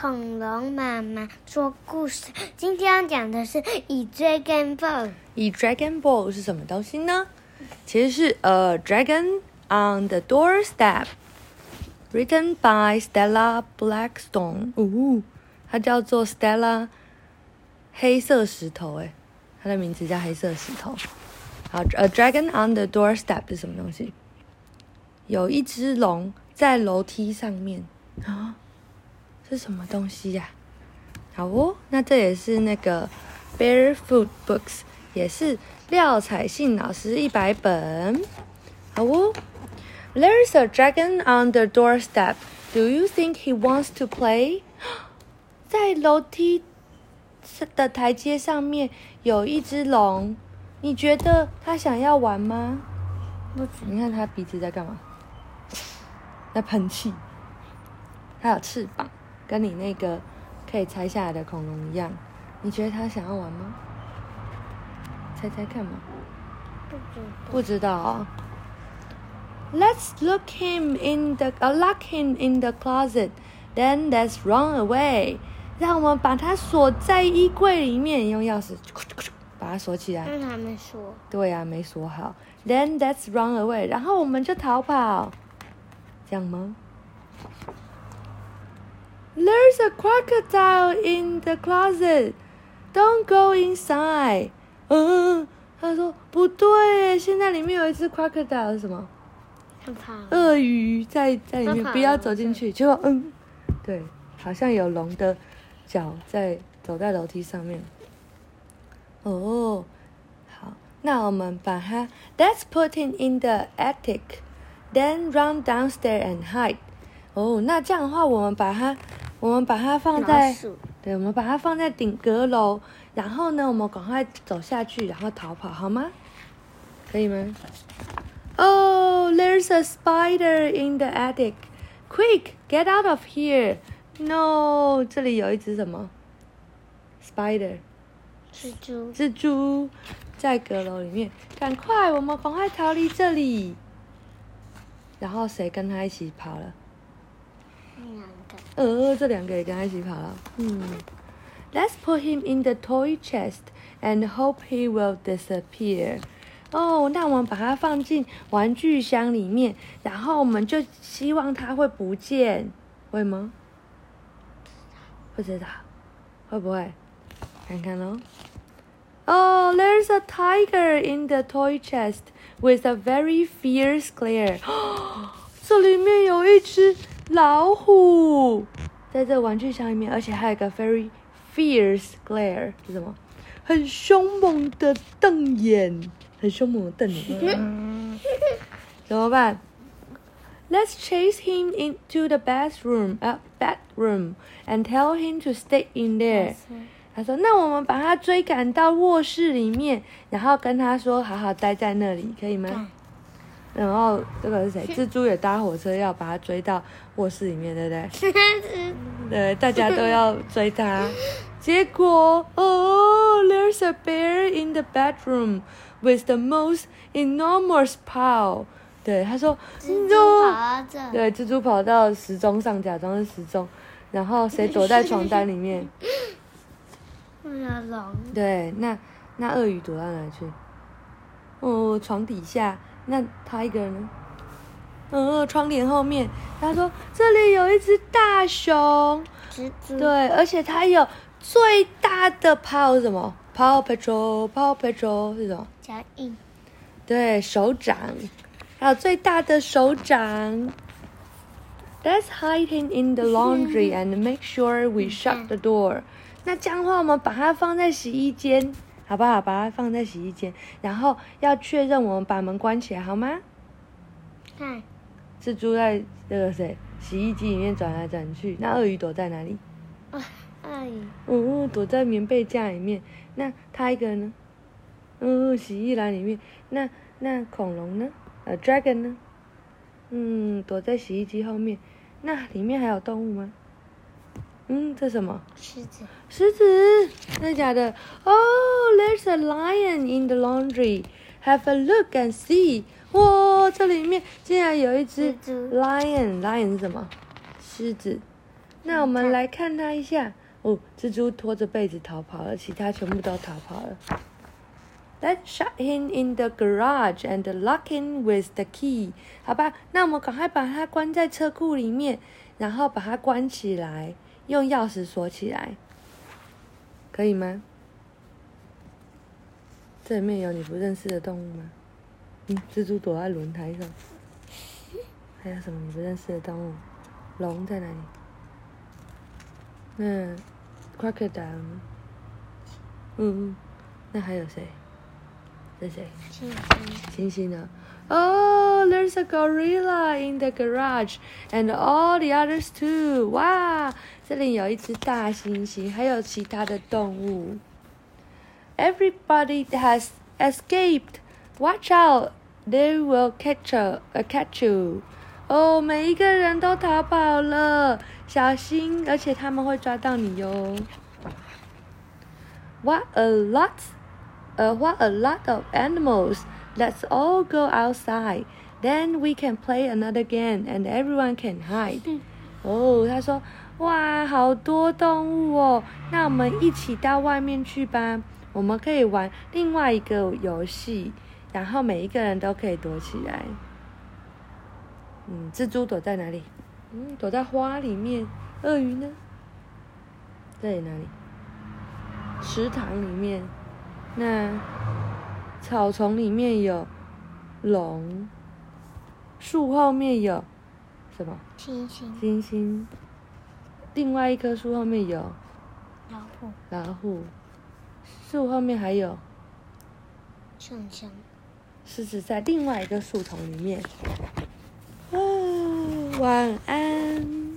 恐龙妈妈说故事。今天要讲的是以 Dragon Ball。以 Dragon Ball 是什么东西呢？其实是 A Dragon on the Doorstep，written by Stella Blackstone。哦，它叫做 Stella 黑色石头，哎，它的名字叫黑色石头。好，A Dragon on the Doorstep 是什么东西？有一只龙在楼梯上面啊。是什么东西呀？好哦，那这也是那个 Barefoot Books，也是廖彩信老师一百本。好哦，There's a dragon on the doorstep. Do you think he wants to play？在楼梯的台阶上面有一只龙，你觉得他想要玩吗？你看他鼻子在干嘛？在喷气。它有翅膀。跟你那个可以拆下来的恐龙一样，你觉得他想要玩吗？猜猜看嘛。不知道。Let's look him in the, lock him in the closet, then let's run away. 让我们把它锁在衣柜里面，用钥匙把它锁起来。但还没锁。对呀，没锁好。Then let's run away. 然后我们就逃跑，这样吗？There's a crocodile in the closet. Don't go inside. 嗯，他说不对，现在里面有一只 crocodile 是什么？鳄鱼在在里面，不要走进去。结果，嗯，对，好像有龙的脚在走在楼梯上面。哦，好，那我们把它，Let's put him in the attic, then run downstairs and hide. 哦，那这样的话，我们把它。我们把它放在，对，我们把它放在顶阁楼，然后呢，我们赶快走下去，然后逃跑，好吗？可以吗？Oh, there's a spider in the attic. Quick, get out of here! No，这里有一只什么？Spider，蜘蛛，蜘蛛在阁楼里面，赶快，我们赶快逃离这里。然后谁跟他一起跑了？呃，这两个也跟他一起跑了。嗯，Let's put him in the toy chest and hope he will disappear。哦，那我们把它放进玩具箱里面，然后我们就希望它会不见，会吗？不知道，会不会？看看喽。Oh, there's a tiger in the toy chest with a very fierce glare. 这里面有一只。老虎在这玩具箱里面，而且还有一个 very fierce glare，是什么？很凶猛的瞪眼，很凶猛的瞪眼。怎么办？Let's chase him into the bathroom, a bedroom, and tell him to stay in there。他说：“那我们把他追赶到卧室里面，然后跟他说，好好待在那里，可以吗？”然后这个是谁？蜘蛛也搭火车要把它追到卧室里面，对不对？对，大家都要追它。结果哦，There's a bear in the bedroom with the most enormous paw。对，他说蜘蛛跑到这。对，蜘蛛跑到时钟上，假装是时钟。然后谁躲在床单里面？对，那那鳄鱼躲到哪去？哦，床底下。那他一个人呢？嗯，窗帘后面。他说：“这里有一只大熊。”对，而且它有最大的 paw 什么？paw patrol，paw patrol 是什么？脚印。对手掌，还有最大的手掌。Let's hide him in the laundry and make sure we shut the door。那这样的话，我们把它放在洗衣间。好不好？把它放在洗衣间，然后要确认我们把门关起来，好吗？看，蜘蛛在那个谁洗衣机里面转来转去。那鳄鱼躲在哪里？鳄鱼，嗯，躲在棉被架里面。那它一个人呢？嗯，洗衣篮里面。那那恐龙呢？呃，dragon 呢？嗯，躲在洗衣机后面。那里面还有动物吗？嗯，这什么？狮子。狮子，真的假的？Oh, there's a lion in the laundry. Have a look and see. 哇，这里面竟然有一只 lion。lion 是什么？狮子。那我们来看它一下。哦，蜘蛛拖着被子逃跑了，其他全部都逃跑了。Let's shut him in the garage and lock him with the key。好吧，那我们赶快把它关在车库里面，然后把它关起来，用钥匙锁起来，可以吗？这里面有你不认识的动物吗？嗯，蜘蛛躲在轮胎上。还有什么你不认识的动物？龙在哪里？那 crocodile。嗯，那还有谁？这谁？星星星星呢 ？Oh, there's a gorilla in the garage, and all the others too. 哇，这里有一只大猩猩，还有其他的动物。Everybody has escaped. Watch out, they will catch a, uh, catch you. 哦，每一个人都逃跑了，小心，而且他们会抓到你哟。What a lot, uh, what a lot of animals! Let's all go outside, Then we can play another game, and everyone can hide. 哦，他说，哇，好多动物哦，那我们一起到外面去吧。我们可以玩另外一个游戏，然后每一个人都可以躲起来。嗯，蜘蛛躲在哪里？嗯，躲在花里面。鳄鱼呢？这里哪里？池塘里面。那草丛里面有龙。树后面有什么？星星。星星。另外一棵树后面有老虎。老虎。树后面还有熊熊。狮子在另外一个树丛里面。晚安。